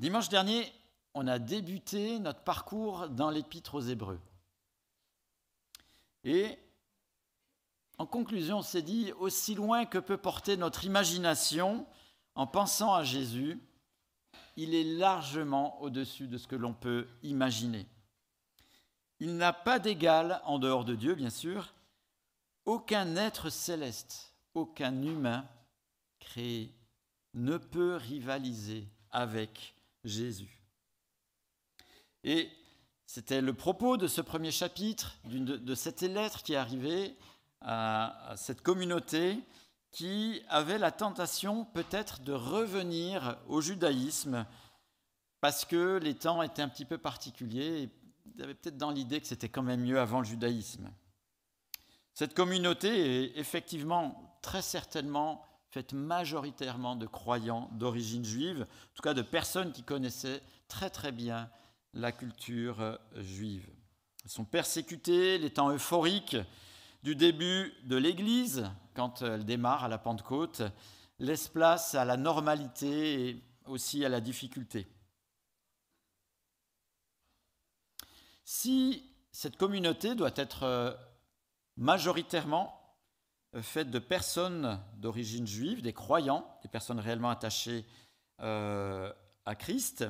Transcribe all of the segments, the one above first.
Dimanche dernier, on a débuté notre parcours dans l'épître aux Hébreux. Et en conclusion, on s'est dit, aussi loin que peut porter notre imagination en pensant à Jésus, il est largement au-dessus de ce que l'on peut imaginer. Il n'a pas d'égal en dehors de Dieu, bien sûr. Aucun être céleste, aucun humain créé ne peut rivaliser avec Jésus. Et c'était le propos de ce premier chapitre, de, cette lettre qui arrivée à, cette communauté qui avait la tentation peut-être de revenir au judaïsme parce que les temps étaient un petit peu particuliers et ils avaient peut-être dans l'idée que c'était quand même mieux avant le judaïsme. Cette communauté est effectivement très certainement faite majoritairement de croyants d'origine juive, en tout cas de personnes qui connaissaient très très bien la culture euh, juive. Ils sont persécutés, les temps euphoriques du début de l'Église, quand elle démarre à la Pentecôte, laissent place à la normalité et aussi à la difficulté. Si cette communauté doit être euh, majoritairement euh, faite de personnes d'origine juive, des croyants, des personnes réellement attachées à Christ,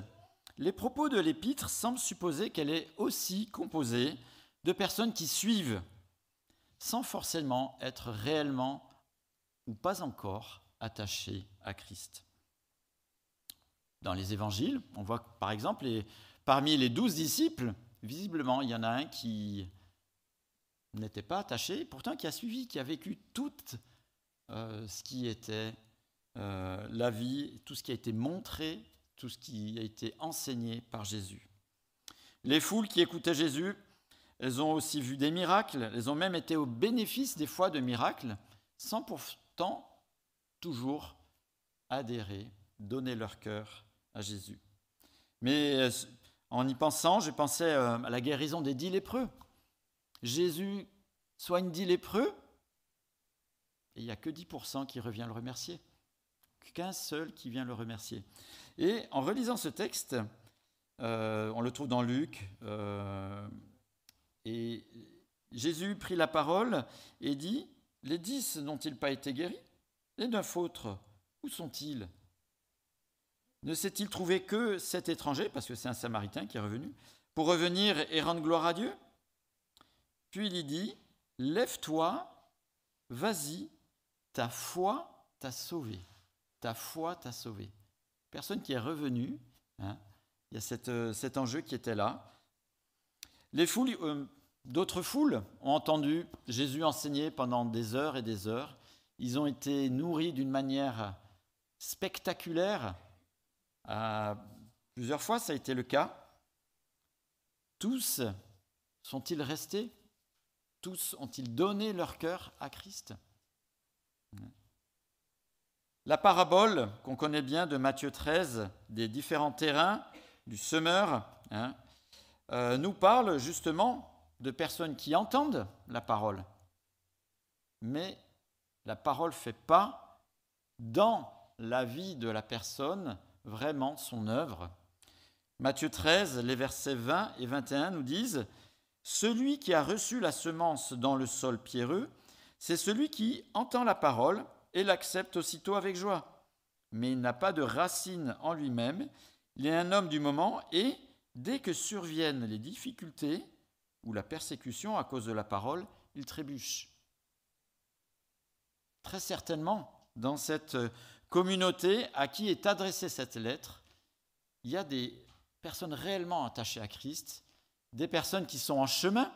les propos de l'épître semblent supposer qu'elle est aussi composée de personnes qui suivent, sans forcément être réellement ou pas encore attachées à Christ. Dans les évangiles, on voit par exemple, parmi les douze disciples, visiblement, il y en a un qui n'était pas attaché, pourtant qui a suivi, qui a vécu tout euh, ce qui était euh, la vie, tout ce qui a été montré tout ce qui a été enseigné par Jésus. Les foules qui écoutaient Jésus, elles ont aussi vu des miracles, elles ont même été au bénéfice des fois de miracles, sans pourtant toujours adhérer, donner leur cœur à Jésus. Mais euh, en y pensant, pensé euh, à la guérison des dix lépreux. Jésus soigne dix lépreux, et il n'y a que 10% qui revient le remercier. Qu'un seul qui vient le remercier. Et en relisant ce texte, euh, on le trouve dans Luc, euh, et Jésus prit la parole et dit, les dix n'ont-ils pas été guéris? Les neuf autres, où sont-ils? Ne s'est-il trouvé que cet étranger, parce que c'est un Samaritain qui est revenu, pour revenir et rendre gloire à Dieu? Puis il dit, lève-toi, vas-y, ta foi t'a sauvé. Ta foi t'a sauvé personne qui est revenu. Hein. Il y a euh, cet enjeu qui était là. Les foules, euh, d'autres foules ont entendu Jésus enseigner pendant des heures et des heures. Ils ont été nourris d'une manière spectaculaire. plusieurs fois, ça a été le cas. Tous sont-ils restés Tous ont-ils donné leur cœur à Christ la parabole qu'on connaît bien de Matthieu 13, des différents terrains, du semeur, hein, euh, nous parle justement de personnes qui entendent la parole, mais la parole fait pas dans la vie de la personne vraiment son œuvre. Matthieu 13, les versets 20 et 21 nous disent Celui qui a reçu la semence dans le sol pierreux, c'est celui qui entend la parole et l'accepte aussitôt avec joie. Mais il n'a pas de racine en lui-même, il est un homme du moment et, dès que surviennent les difficultés ou la persécution à cause de la parole, il trébuche. Très certainement, dans cette communauté à qui est adressée cette lettre, il y a des personnes réellement attachées à Christ, des personnes qui sont en chemin,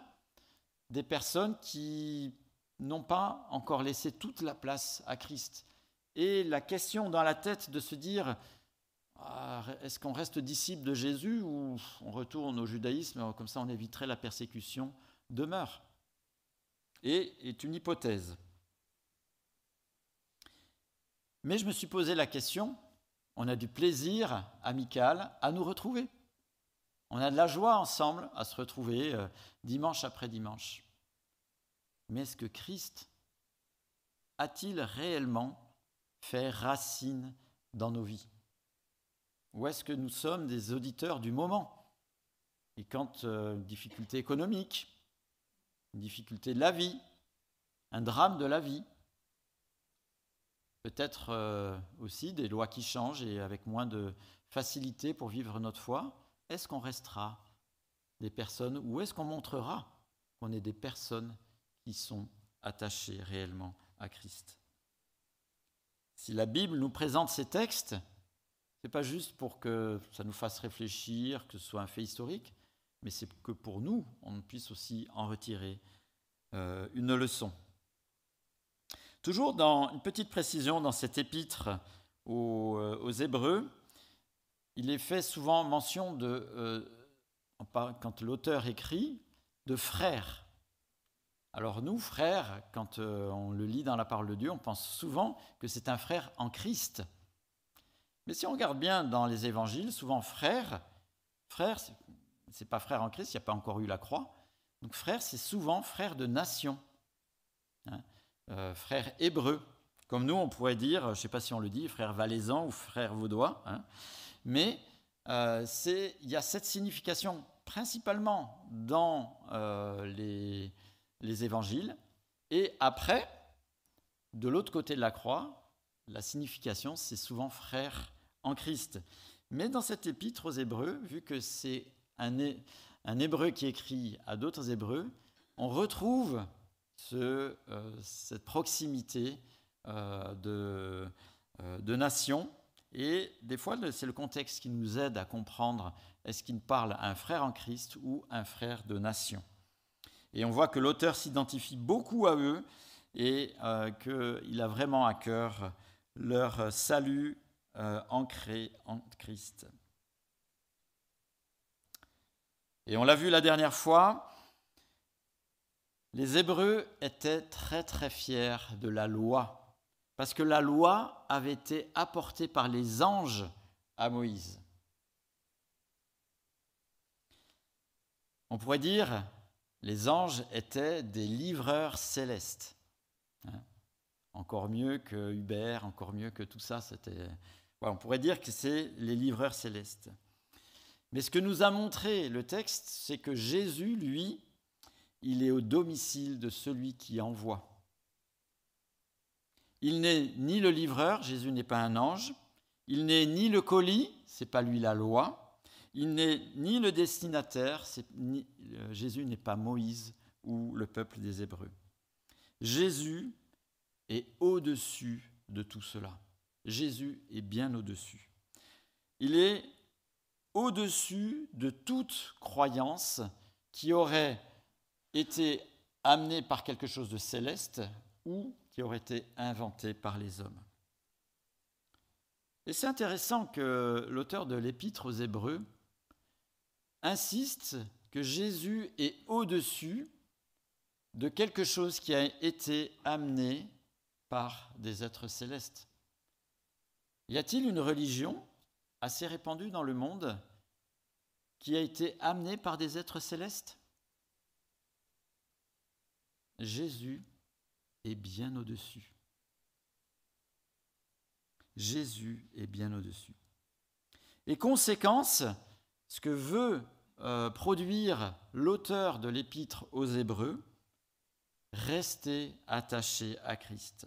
des personnes qui n'ont pas encore laissé toute la place à Christ. Et la question dans la tête de se dire, ah, est-ce qu'on reste disciple de Jésus ou on retourne au judaïsme, comme ça on éviterait la persécution, demeure. Et est une hypothèse. Mais je me suis posé la question, on a du plaisir amical à nous retrouver. On a de la joie ensemble à se retrouver euh, dimanche après dimanche. Mais est-ce que Christ a-t-il réellement fait racine dans nos vies? Ou est-ce que nous sommes des auditeurs du moment? Et quand euh, une difficulté économique, une difficulté de la vie, un drame de la vie, peut-être euh, aussi des lois qui changent et avec moins de facilité pour vivre notre foi, est-ce qu'on restera des personnes ou est-ce qu'on montrera qu'on est des personnes qui sont attachées réellement à Christ? Si la Bible nous présente ces textes, ce n'est pas juste pour que ça nous fasse réfléchir, que ce soit un fait historique, mais c'est que pour nous, on puisse aussi en retirer euh, une leçon. Toujours dans une petite précision dans cet épître aux, euh, aux Hébreux, il est fait souvent mention de euh, quand l'auteur écrit, de frère. Alors nous, frères, quand euh, on le lit dans la parole de Dieu, on pense souvent que c'est un frère en Christ. Mais si on regarde bien dans les évangiles, souvent frère, frère, c'est pas frère en Christ, il n'y a pas encore eu la croix. Donc frère, c'est souvent frère de nation, hein. euh, frère hébreu. Comme nous, on pourrait dire, je ne sais pas si on le dit, frère valaisan ou frère vaudois, hein. Mais euh, il y a cette signification principalement dans euh, les, les évangiles. Et après, de l'autre côté de la croix, la signification, c'est souvent frère en Christ. Mais dans cet épître aux Hébreux, vu que c'est un, Hébreu qui écrit à d'autres Hébreux, on retrouve euh, cette proximité euh, de, de nation et des fois, c'est le contexte qui nous aide à comprendre est-ce qu'il parle à un frère en Christ ou un frère de nation. Et on voit que l'auteur s'identifie beaucoup à eux et euh, qu'il a vraiment à cœur leur salut euh, ancré en Christ. Et on l'a vu la dernière fois, les Hébreux étaient très très fiers de la loi parce que la loi avait été apportée par les anges à Moïse. On pourrait dire, les anges étaient des livreurs célestes. Hein? encore mieux que Hubert, encore mieux que tout ça. C'était, on pourrait dire que c'est les livreurs célestes. Mais ce que nous a montré le texte, c'est que Jésus, lui, il est au domicile de celui qui envoie. Il n'est ni le livreur, Jésus n'est pas un ange. Il n'est ni le colis, c'est pas lui la loi. Il n'est ni le destinataire, euh, Jésus n'est pas Moïse ou le peuple des Hébreux. Jésus est au-dessus de tout cela. Jésus est bien au-dessus. Il est au-dessus de toute croyance qui aurait été amenée par quelque chose de céleste ou qui aurait été inventé par les hommes. Et c'est intéressant que l'auteur de l'épître aux Hébreux insiste que Jésus est au-dessus de quelque chose qui a été amené par des êtres célestes. Y a-t-il une religion assez répandue dans le monde qui a été amenée par des êtres célestes? Jésus est bien au-dessus. Jésus est bien au-dessus. Et conséquence, ce que veut euh, produire l'auteur de l'épître aux Hébreux, restez attachés à Christ.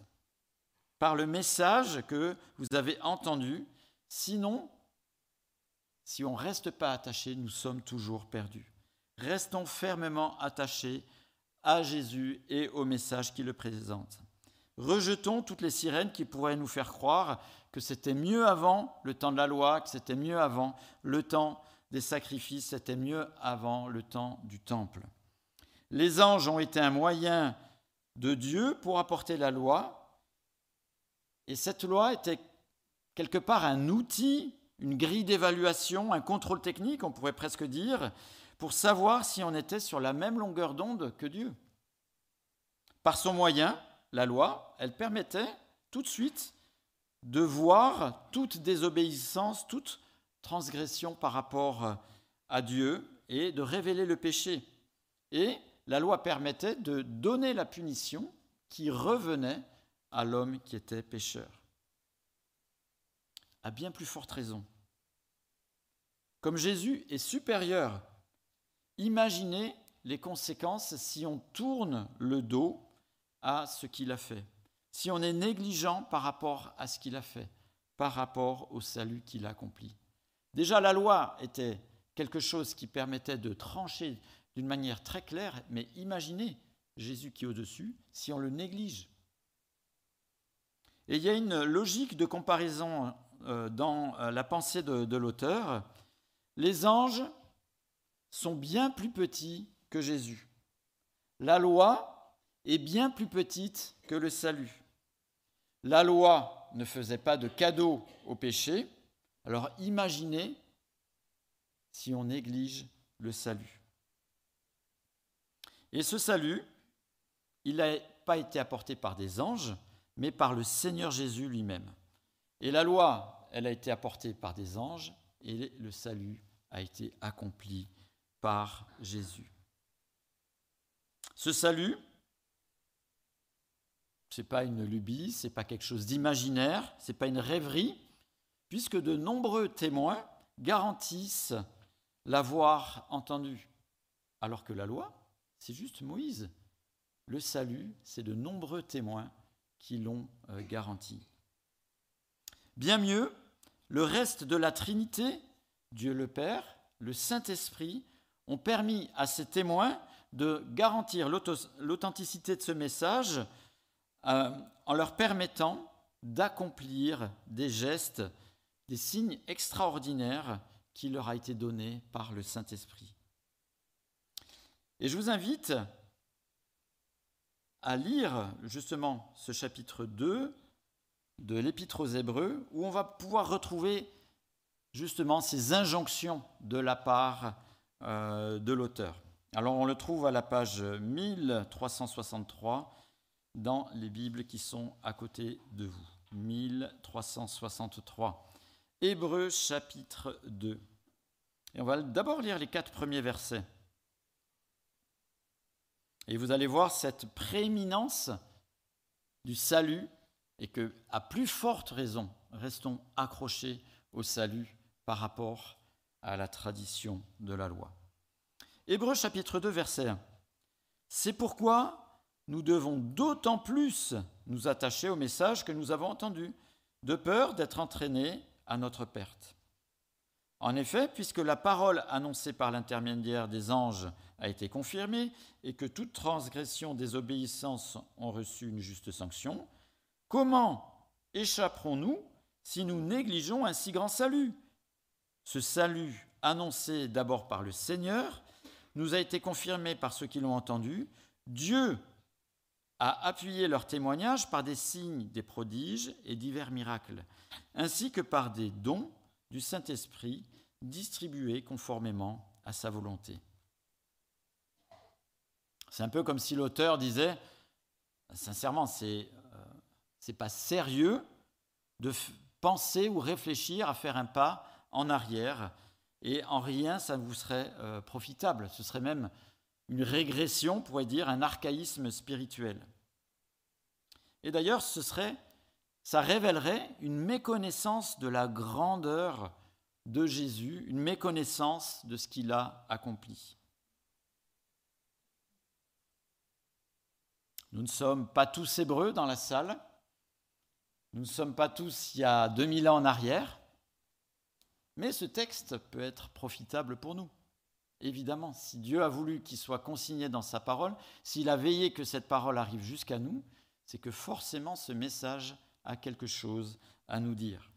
Par le message que vous avez entendu, sinon, si on ne reste pas attaché, nous sommes toujours perdus. Restons fermement attachés à Jésus et au message qu'il le présente. Rejetons toutes les sirènes qui pourraient nous faire croire que c'était mieux avant le temps de la loi, que c'était mieux avant le temps des sacrifices, c'était mieux avant le temps du temple. Les anges ont été un moyen de Dieu pour apporter la loi, et cette loi était quelque part un outil, une grille d'évaluation, un contrôle technique, on pourrait presque dire, pour savoir si on était sur la même longueur d'onde que Dieu. Par son moyen, la loi, elle permettait tout de suite de voir toute désobéissance, toute transgression par rapport à Dieu et de révéler le péché. Et la loi permettait de donner la punition qui revenait à l'homme qui était pécheur. À bien plus forte raison, Comme Jésus est supérieur, imaginez les conséquences si on tourne le dos à ce qu'il a fait, si on est négligent par rapport à ce qu'il a fait, par rapport au salut qu'il a accompli. Déjà, la loi était quelque chose qui permettait de trancher d'une manière très claire, mais imaginez Jésus qui est au-dessus si on le néglige. Et il y a une logique de comparaison euh, dans euh, la pensée de, l'auteur. Les anges sont bien plus petits que Jésus. La loi est bien plus petite que le salut. La loi ne faisait pas de cadeau au péché. Alors imaginez si on néglige le salut. Et ce salut, il n'a pas été apporté par des anges, mais par le Seigneur Jésus lui-même. Et la loi, elle a été apportée par des anges, et le salut a été accompli par Jésus. Ce salut, ce n'est pas une lubie, ce n'est pas quelque chose d'imaginaire, ce n'est pas une rêverie, puisque de nombreux témoins garantissent l'avoir entendu. Alors que la loi, c'est juste Moïse. Le salut, c'est de nombreux témoins qui l'ont euh, garanti. Bien mieux, le reste de la Trinité, Dieu le Père, le Saint-Esprit, ont permis à ces témoins de garantir l'authenticité de ce message euh, en leur permettant d'accomplir des gestes, des signes extraordinaires qui leur a été donné par le Saint-Esprit. Et je vous invite à lire justement ce chapitre 2 de l'Épître aux Hébreux, où on va pouvoir retrouver justement ces injonctions de la part de l'auteur. Alors on le trouve à la page 1363 dans les Bibles qui sont à côté de vous. 1363. Hébreux chapitre 2. Et on va d'abord lire les quatre premiers versets. Et vous allez voir cette prééminence du salut et que, à plus forte raison, restons accrochés au salut par rapport à la tradition de la loi. Hébreux chapitre 2, verset 1. C'est pourquoi nous devons d'autant plus nous attacher au message que nous avons entendu, de peur d'être entraînés à notre perte. En effet, puisque la parole annoncée par l'intermédiaire des anges a été confirmée et que toute transgression des obéissances ont reçu une juste sanction, comment échapperons-nous si nous négligeons un si grand salut Ce salut, annoncé d'abord par le Seigneur, nous a été confirmé par ceux qui l'ont entendu. Dieu a appuyé leur témoignage par des signes, des prodiges et divers miracles, ainsi que par des dons du Saint-Esprit distribués conformément à sa volonté. C'est un peu comme si l'auteur disait, sincèrement, c'est n'est euh, pas sérieux de penser ou réfléchir à faire un pas en arrière, et en rien ça vous serait euh, profitable. Ce serait même une régression, on pourrait dire, un archaïsme spirituel. Et d'ailleurs, ce serait, ça révélerait une méconnaissance de la grandeur de Jésus, une méconnaissance de ce qu'il a accompli. Nous ne sommes pas tous hébreux dans la salle. Nous ne sommes pas tous il y a 2000 ans en arrière. Mais ce texte peut être profitable pour nous. Évidemment, si Dieu a voulu qu'il soit consigné dans sa parole, s'il a veillé que cette parole arrive jusqu'à nous, c'est que forcément ce message a quelque chose à nous dire.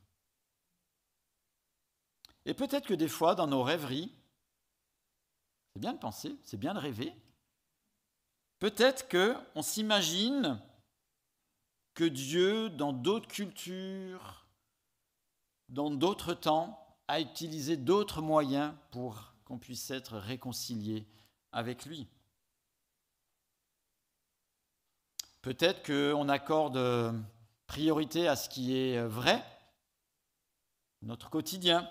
Et peut-être que des fois, dans nos rêveries, c'est bien de penser, c'est bien de rêver, Peut-être qu'on s'imagine que Dieu, dans d'autres cultures, dans d'autres temps, a utilisé d'autres moyens pour qu'on puisse être réconcilié avec lui. Peut-être qu'on accorde priorité à ce qui est vrai, notre quotidien,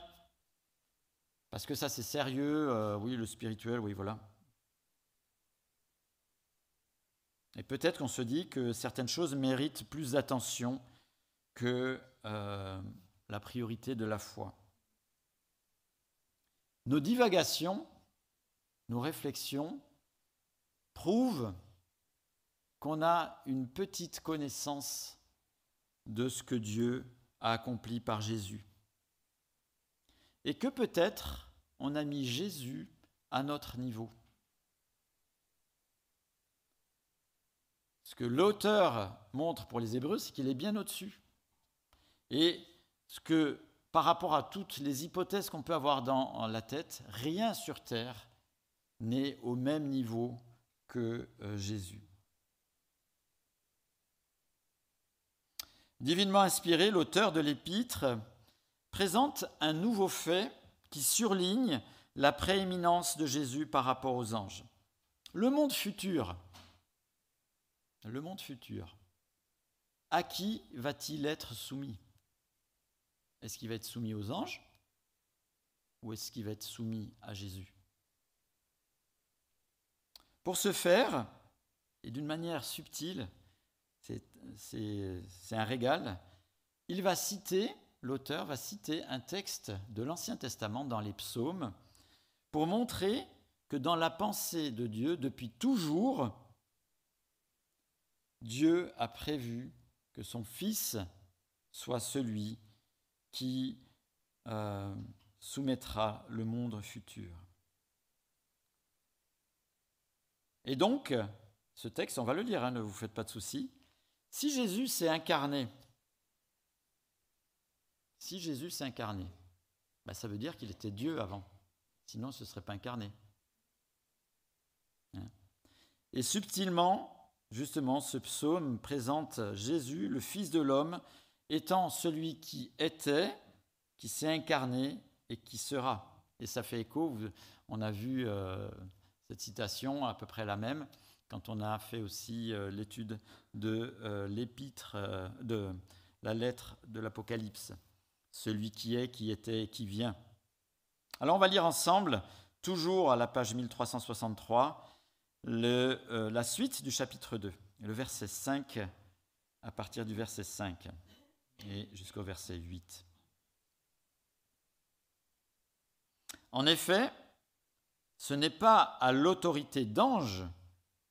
parce que ça c'est sérieux, euh, oui, le spirituel, oui, voilà. Et peut-être qu'on se dit que certaines choses méritent plus d'attention que euh, la priorité de la foi. Nos divagations, nos réflexions prouvent qu'on a une petite connaissance de ce que Dieu a accompli par Jésus. Et que peut-être on a mis Jésus à notre niveau. Ce que l'auteur montre pour les Hébreux, c'est qu'il est bien au-dessus. Et ce que, par rapport à toutes les hypothèses qu'on peut avoir dans la tête, rien sur terre n'est au même niveau que euh, Jésus. Divinement inspiré, l'auteur de l'épître présente un nouveau fait qui surligne la prééminence de Jésus par rapport aux anges. Le monde futur, le monde futur, à qui va-t-il être soumis? Est-ce qu'il va être soumis aux anges ou est-ce qu'il va être soumis à Jésus? Pour ce faire, et d'une manière subtile, c'est un régal, il va citer, l'auteur va citer un texte de l'Ancien Testament dans les psaumes pour montrer que dans la pensée de Dieu, depuis toujours, Dieu a prévu que son Fils soit celui qui euh, soumettra le monde futur. Et donc, ce texte, on va le lire, hein, ne vous faites pas de soucis. Si Jésus s'est incarné, si Jésus s'est incarné, ben, ça veut dire qu'il était Dieu avant. Sinon, ce ne serait pas incarné. Hein. Et subtilement, Justement, ce psaume présente Jésus, le Fils de l'homme, étant celui qui était, qui s'est incarné et qui sera. Et ça fait écho, on a vu euh, cette citation à peu près la même quand on a fait aussi euh, l'étude de euh, l'épître, de la lettre de l'Apocalypse. Celui qui est, qui était qui vient. Alors on va lire ensemble, toujours à la page 1363, le, euh, la suite du chapitre 2, le verset 5, à partir du verset 5 et jusqu'au verset 8. En effet, ce n'est pas à l'autorité d'ange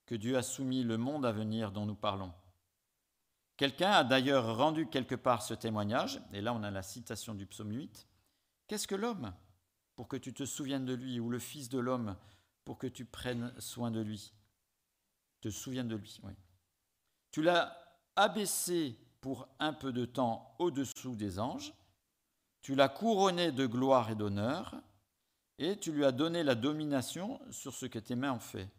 que Dieu a soumis le monde à venir dont nous parlons. Quelqu'un a d'ailleurs rendu quelque part ce témoignage, et là on a la citation du psaume 8. Qu'est-ce que l'homme pour que tu te souviennes de lui, ou le Fils de l'homme pour que tu prennes soin de lui? Te souviens de lui, oui. Tu l'as abaissé pour un peu de temps au-dessous des anges, tu l'as couronné de gloire et d'honneur, et tu lui as donné la domination sur ce que tes mains ont fait.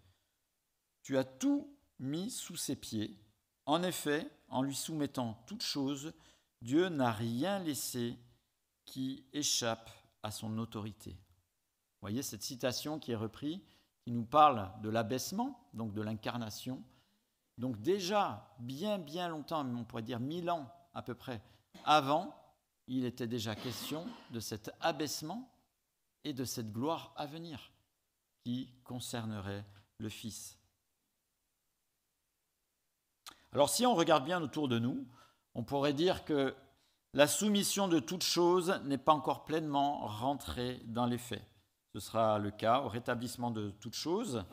Tu as tout mis sous ses pieds. En effet, en lui soumettant toutes choses, Dieu n'a rien laissé qui échappe à son autorité. Voyez cette citation qui est reprise qui nous parle de l'abaissement, donc de l'incarnation. Donc déjà, bien bien longtemps, on pourrait dire mille ans à peu près, avant, il était déjà question de cet abaissement et de cette gloire à venir qui concernerait le Fils. Alors si on regarde bien autour de nous, on pourrait dire que la soumission de toute chose n'est pas encore pleinement rentrée dans les faits. Ce sera le cas au rétablissement de toute chose.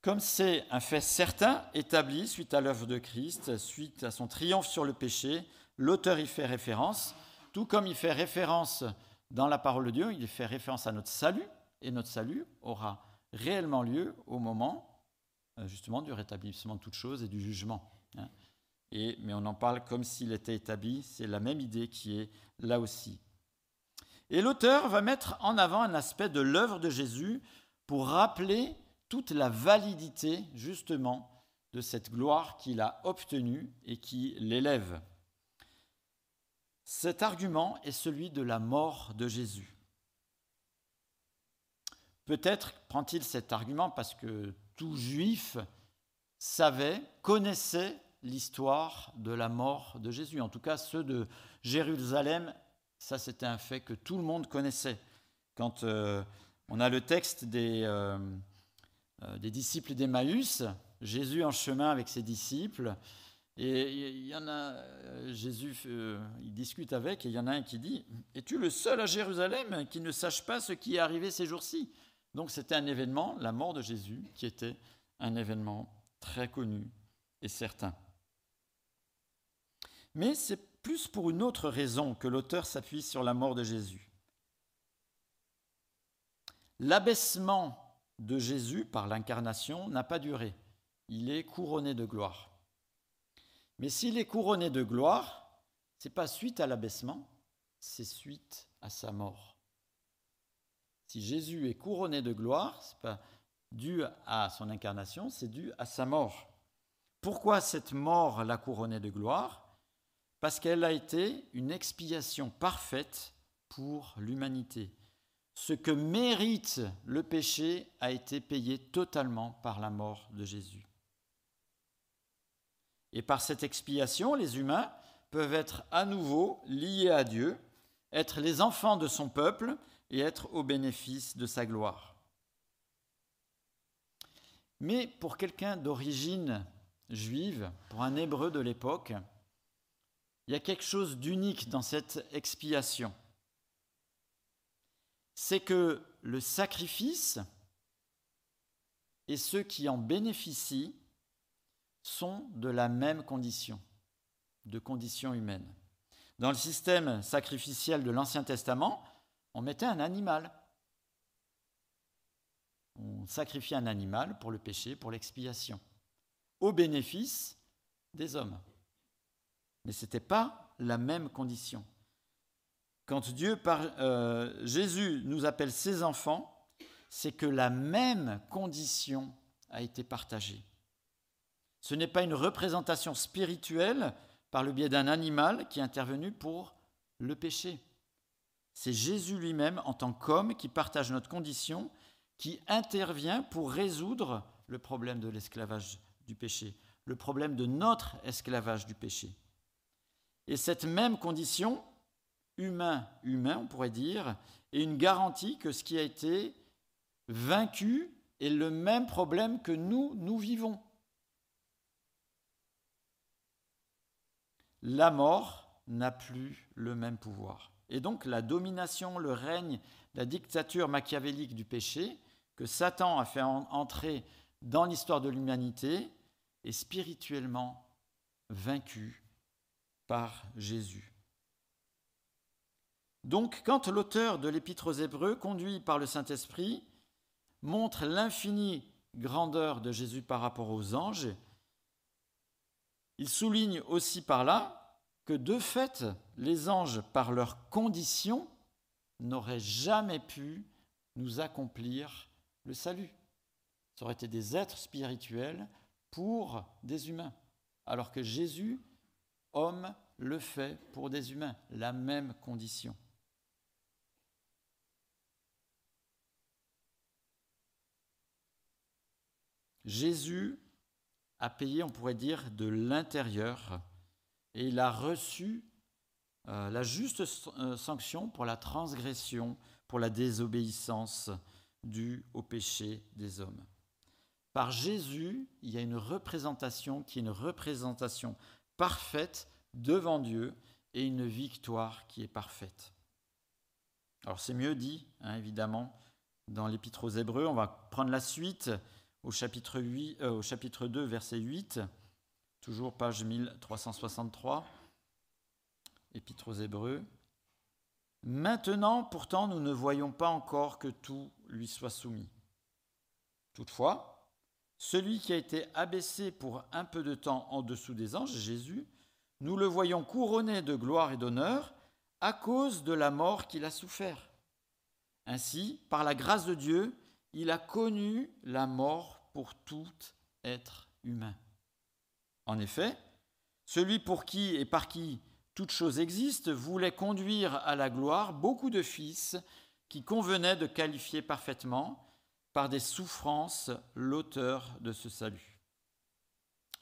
Comme c'est un fait certain, établi suite à l'œuvre de Christ, suite à son triomphe sur le péché, l'auteur y fait référence, tout comme il fait référence dans la parole de Dieu, il fait référence à notre salut, et notre salut aura réellement lieu au moment euh, justement du rétablissement de toute chose et du jugement. Hein. Et, mais on en parle comme s'il était établi, c'est la même idée qui est là aussi. Et l'auteur va mettre en avant un aspect de l'œuvre de Jésus pour rappeler toute la validité justement de cette gloire qu'il a obtenue et qui l'élève. Cet argument est celui de la mort de Jésus. Peut-être prend-il cet argument parce que tout juif savait, connaissait l'histoire de la mort de Jésus. En tout cas, ceux de Jérusalem ça, c'était un fait que tout le monde connaissait. Quand euh, on a le texte des, euh, des disciples d'Emmaüs, Jésus en chemin avec ses disciples, Et il y en a, euh, Jésus, euh, discute avec, et il y en a un qui dit Es-tu le seul à Jérusalem qui ne sache pas ce qui est arrivé ces jours-ci? Donc c'était un événement, la mort de Jésus, qui était un événement très connu et certain. Mais c'est plus pour une autre raison que l'auteur s'appuie sur la mort de Jésus. L'abaissement de Jésus par l'incarnation n'a pas duré. Il est couronné de gloire. Mais s'il est couronné de gloire, ce n'est pas suite à l'abaissement, c'est suite à sa mort. Si Jésus est couronné de gloire, ce n'est pas dû à son incarnation, c'est dû à sa mort. Pourquoi cette mort l'a couronné de gloire? Parce qu'elle a été une expiation parfaite pour l'humanité. Ce que mérite le péché a été payé totalement par la mort de Jésus. Et par cette expiation, les humains peuvent être à nouveau liés à Dieu, être les enfants de son peuple et être au bénéfice de sa gloire. Mais pour quelqu'un d'origine juive, pour un hébreu de l'époque, il y a quelque chose d'unique dans cette expiation. C'est que le sacrifice et ceux qui en bénéficient sont de la même condition, de condition humaine. Dans le système sacrificiel de l'Ancien Testament, on mettait un animal. On sacrifiait un animal pour le péché, pour l'expiation, au bénéfice des hommes. Mais ce n'était pas la même condition. Quand Dieu, euh, Jésus nous appelle ses enfants, c'est que la même condition a été partagée. Ce n'est pas une représentation spirituelle par le biais d'un animal qui est intervenu pour le péché. C'est Jésus lui-même en tant qu'homme qui partage notre condition, qui intervient pour résoudre le problème de l'esclavage du péché, le problème de notre esclavage du péché. Et cette même condition, humain-humain, on pourrait dire, est une garantie que ce qui a été vaincu est le même problème que nous, nous vivons. la mort n'a plus le même pouvoir. Et donc la domination, le règne, la dictature machiavélique du péché que Satan a fait entrer dans l'histoire de l'humanité est spirituellement vaincu par Jésus. Donc quand l'auteur de l'Épître aux Hébreux, conduit par le Saint-Esprit, montre l'infinie grandeur de Jésus par rapport aux anges, il souligne aussi par là que de fait, les anges, par leur condition, n'auraient jamais pu nous accomplir le salut. Ça aurait été des êtres spirituels pour des humains, alors que Jésus, homme, le fait pour des humains, la même condition. Jésus a payé, on pourrait dire, de l'intérieur, et il a reçu euh, la juste euh, sanction pour la transgression, pour la désobéissance due au péché des hommes. Par Jésus, il y a une représentation qui est une représentation parfaite devant Dieu et une victoire qui est parfaite. Alors c'est mieux dit, hein, évidemment, dans l'Épître aux Hébreux. On va prendre la suite au chapitre, 8, euh, 2, verset 8, toujours page 1363, Épître aux Hébreux. Maintenant, pourtant, nous ne voyons pas encore que tout lui soit soumis. Toutefois, celui qui a été abaissé pour un peu de temps en dessous des anges, Jésus, nous le voyons couronné de gloire et d'honneur à cause de la mort qu'il a souffert. Ainsi, par la grâce de Dieu, il a connu la mort pour tout être humain. En effet, celui pour qui et par qui toute chose existe voulait conduire à la gloire beaucoup de fils qui convenaient de qualifier parfaitement par des souffrances l'auteur de ce salut.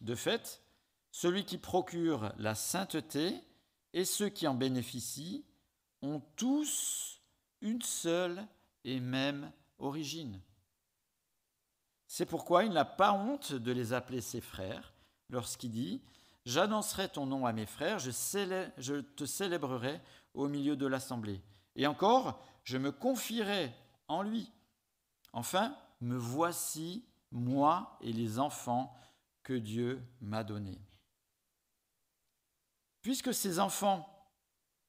De fait, celui qui procure la sainteté et ceux qui en bénéficient ont tous une seule et même origine. C'est pourquoi il n'a pas honte de les appeler ses frères lorsqu'il dit J'annoncerai ton nom à mes frères, je, je te célébrerai au milieu de l'assemblée. Et encore, je me confierai en lui. Enfin, me voici, moi et les enfants que Dieu m'a donnés. Puisque ces enfants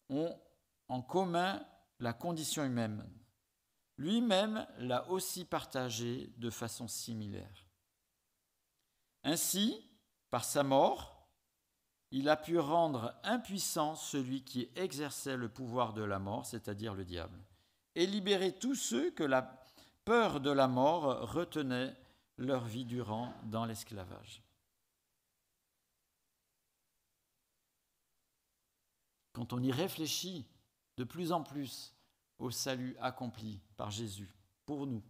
ont en commun la condition humaine, lui-même l'a aussi partagée de façon similaire. Ainsi, par sa mort, il a pu rendre impuissant celui qui exerçait le pouvoir de la mort, c'est-à-dire le diable, et libérer tous ceux que la peur de la mort retenait leur vie durant dans l'esclavage. Quand on y réfléchit de plus en plus au salut accompli par Jésus pour nous,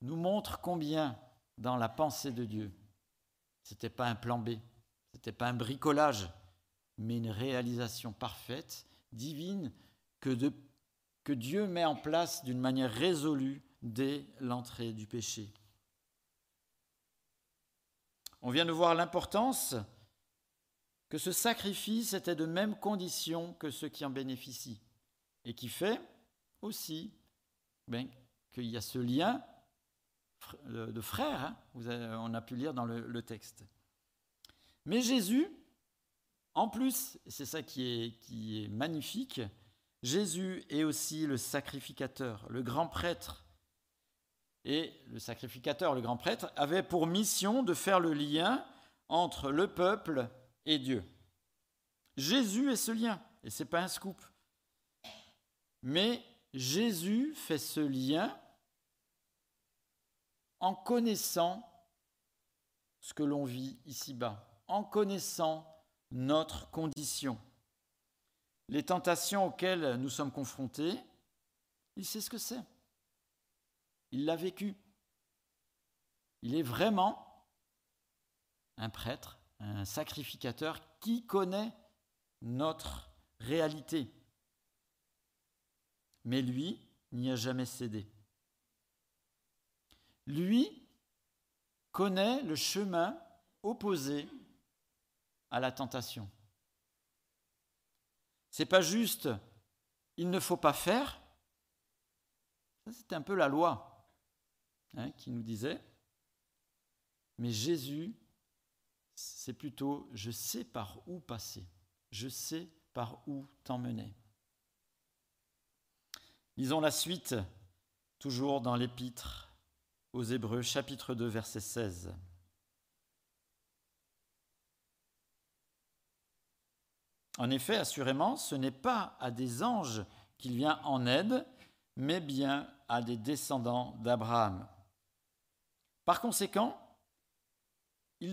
nous montre combien dans la pensée de Dieu, ce n'était pas un plan B, ce n'était pas un bricolage, mais une réalisation parfaite, divine, que que Dieu met en place d'une manière résolue dès l'entrée du péché. On vient de voir l'importance que ce sacrifice était de même condition que ceux qui en bénéficient, et qui fait aussi ben, qu'il y a ce lien de frère, hein, on a pu lire dans le, texte. Mais Jésus, en plus, c'est ça qui est, qui est magnifique, Jésus est aussi le sacrificateur, le grand prêtre. Et le sacrificateur, le grand prêtre, avait pour mission de faire le lien entre le peuple et Dieu. Jésus est ce lien, et ce n'est pas un scoop. Mais Jésus fait ce lien en connaissant ce que l'on vit ici-bas, en connaissant notre condition les tentations auxquelles nous sommes confrontés, il sait ce que c'est. Il l'a vécu. Il est vraiment un prêtre, un sacrificateur qui connaît notre réalité. Mais lui n'y a jamais cédé. Lui connaît le chemin opposé à la tentation. C'est pas juste il ne faut pas faire. Ça, c'était un peu la loi hein, qui nous disait. Mais Jésus, c'est plutôt je sais par où passer, je sais par où t'emmener. Lisons la suite, toujours dans l'Épître aux Hébreux, chapitre 2, verset 16. En effet, assurément, ce n'est pas à des anges qu'il vient en aide, mais bien à des descendants d'Abraham. Par conséquent, il,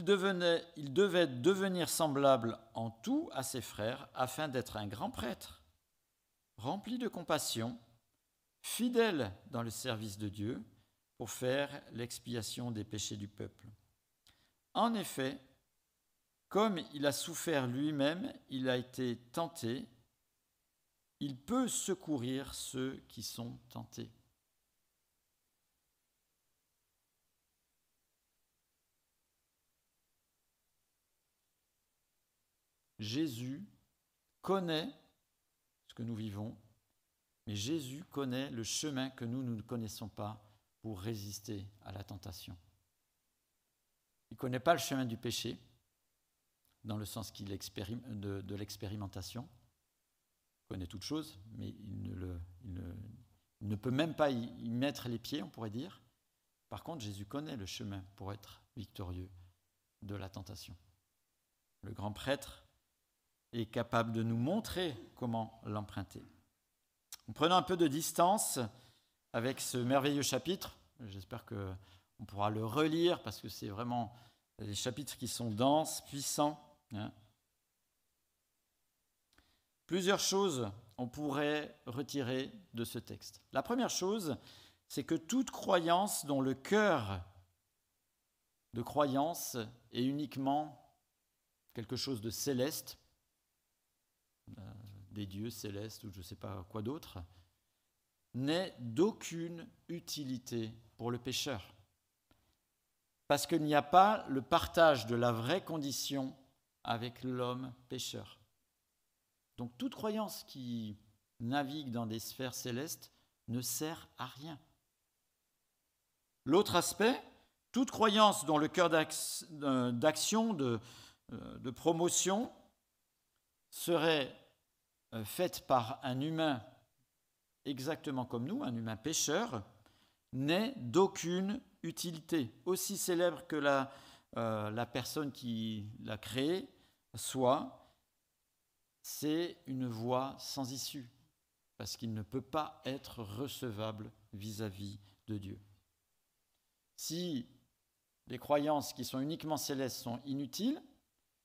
il, devait devenir semblable en tout à ses frères afin d'être un grand prêtre, rempli de compassion, fidèle dans le service de Dieu pour faire l'expiation des péchés du peuple. En effet, comme il a souffert lui-même, il a été tenté, il peut secourir ceux qui sont tentés. Jésus connaît ce que nous vivons, mais Jésus connaît le chemin que nous, ne connaissons pas pour résister à la tentation. Il ne connaît pas le chemin du péché, dans le sens qu'il de, de l'expérimentation. Il connaît toutes choses, mais il ne, peut même pas y mettre les pieds, on pourrait dire. Par contre, Jésus connaît le chemin pour être victorieux de la tentation. Le grand prêtre est capable de nous montrer comment l'emprunter. En prenant un peu de distance avec ce merveilleux chapitre, j'espère qu'on pourra le relire parce que c'est vraiment des chapitres qui sont denses, puissants. Hein. Plusieurs choses on pourrait retirer de ce texte. La première chose, c'est que toute croyance dont le cœur de croyance est uniquement quelque chose de céleste, euh, des dieux célestes ou je ne sais pas quoi d'autre, n'est d'aucune utilité pour le pécheur. Parce qu'il n'y a pas le partage de la vraie condition avec l'homme pécheur. Donc toute croyance qui navigue dans des sphères célestes ne sert à rien. L'autre aspect, toute croyance dont le cœur d'action, de, euh, de promotion, serait euh, faite par un humain exactement comme nous, un humain pécheur, n'est d'aucune utilité, aussi célèbre que la, euh, la personne qui l'a créé soit, c'est une voie sans issue, parce qu'il ne peut pas être recevable vis-à-vis de Dieu. Si les croyances qui sont uniquement célestes sont inutiles,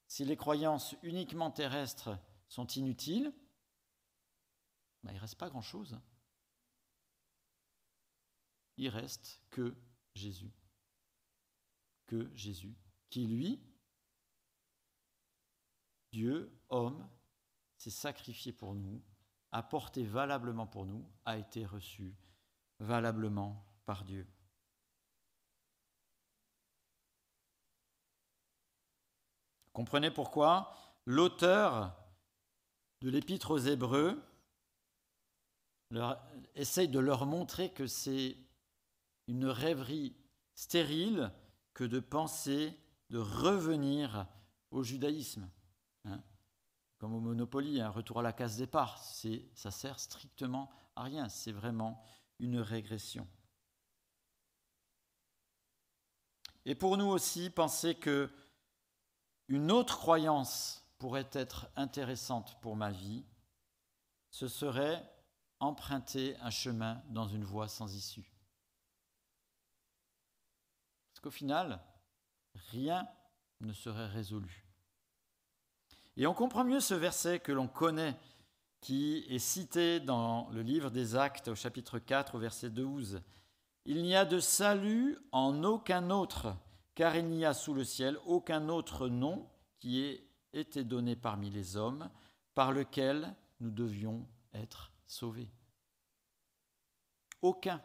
si les croyances uniquement terrestres sont inutiles, ben, il ne reste pas grand-chose. Il reste que Jésus. Que Jésus, qui lui, Dieu, homme, s'est sacrifié pour nous, a porté valablement pour nous, a été reçu valablement par Dieu. Comprenez pourquoi l'auteur de l'épître aux Hébreux essaye de leur montrer que c'est une rêverie stérile que de penser de revenir au judaïsme. Hein. Comme au Monopoly, un retour à la case départ, ça sert strictement à rien, c'est vraiment une régression. Et pour nous aussi, penser que une autre croyance pourrait être intéressante pour ma vie, ce serait emprunter un chemin dans une voie sans issue. Parce qu'au final, rien ne serait résolu. Et on comprend mieux ce verset que l'on connaît, qui est cité dans le livre des Actes au chapitre 4 au verset 12. Il n'y a de salut en aucun autre car il n'y a sous le ciel aucun autre nom qui ait été donné parmi les hommes par lequel nous devions être sauvés. Aucun.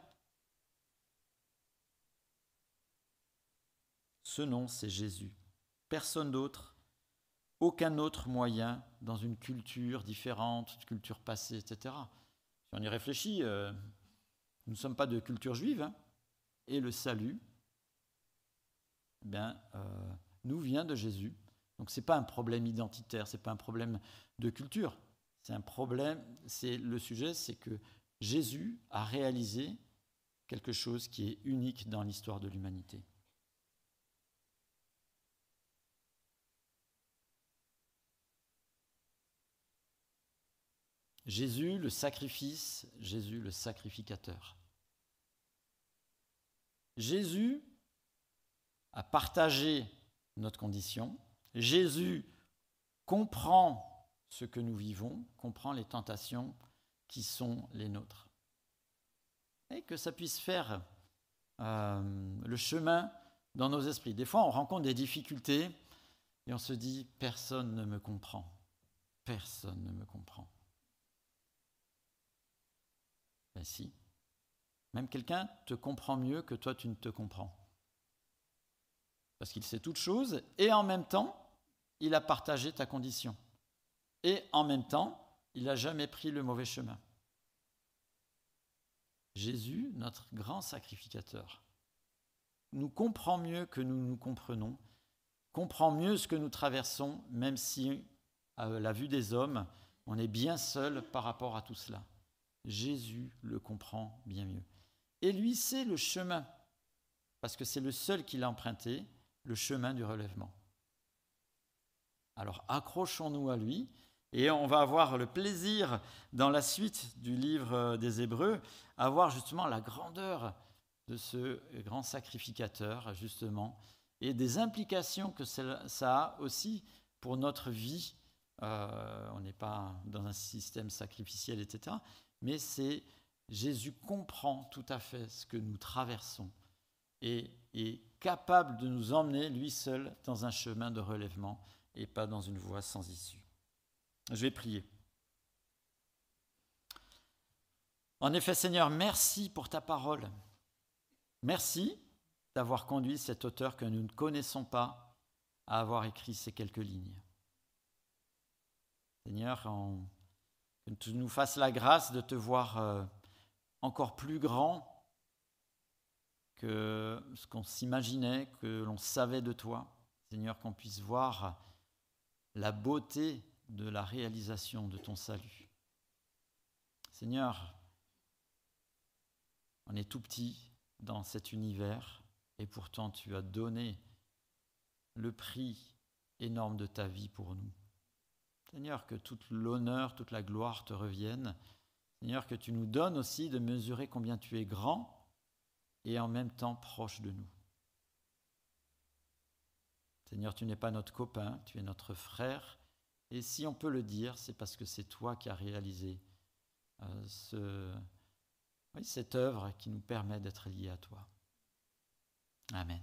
Ce nom, c'est Jésus. Personne d'autre, aucun autre moyen dans une culture différente, une culture passée, etc. Si on y réfléchit, euh, nous ne sommes pas de culture juive, hein, et le salut, ben, euh, nous vient de Jésus. Donc ce n'est pas un problème identitaire, ce n'est pas un problème de culture. C'est un problème, c'est le sujet, c'est que Jésus a réalisé quelque chose qui est unique dans l'histoire de l'humanité. Jésus le sacrifice, Jésus le sacrificateur. Jésus à partager notre condition. Jésus comprend ce que nous vivons, comprend les tentations qui sont les nôtres. Et que ça puisse faire euh, le chemin dans nos esprits. Des fois, on rencontre des difficultés et on se dit, personne ne me comprend. Personne ne me comprend. Ben si. Même quelqu'un te comprend mieux que toi, tu ne te comprends parce qu'il sait toutes choses, et en même temps, il a partagé ta condition. Et en même temps, il n'a jamais pris le mauvais chemin. Jésus, notre grand sacrificateur, nous comprend mieux que nous nous comprenons, comprend mieux ce que nous traversons, même si, à la vue des hommes, on est bien seul par rapport à tout cela. Jésus le comprend bien mieux. Et lui sait le chemin, parce que c'est le seul qui l'a emprunté, le chemin du relèvement. Alors accrochons-nous à lui et on va avoir le plaisir dans la suite du livre des Hébreux, à voir justement la grandeur de ce grand sacrificateur, justement, et des implications que ça a aussi pour notre vie. Euh, on n'est pas dans un système sacrificiel, etc. Mais c'est Jésus comprend tout à fait ce que nous traversons et est capable de nous emmener, lui seul, dans un chemin de relèvement et pas dans une voie sans issue. Je vais prier. En effet, Seigneur, merci pour ta parole. Merci d'avoir conduit cet auteur que nous ne connaissons pas à avoir écrit ces quelques lignes. Seigneur, que tu nous fasses la grâce de te voir euh, encore plus grand que ce qu'on s'imaginait, que l'on savait de toi. Seigneur, qu'on puisse voir la beauté de la réalisation de ton salut. Seigneur, on est tout petit dans cet univers et pourtant tu as donné le prix énorme de ta vie pour nous. Seigneur, que toute l'honneur, toute la gloire te revienne. Seigneur, que tu nous donnes aussi de mesurer combien tu es grand et en même temps proche de nous. Seigneur, tu n'es pas notre copain, tu es notre frère. Et si on peut le dire, c'est parce que c'est toi qui as réalisé euh, ce, cette œuvre qui nous permet d'être liés à toi. Amen.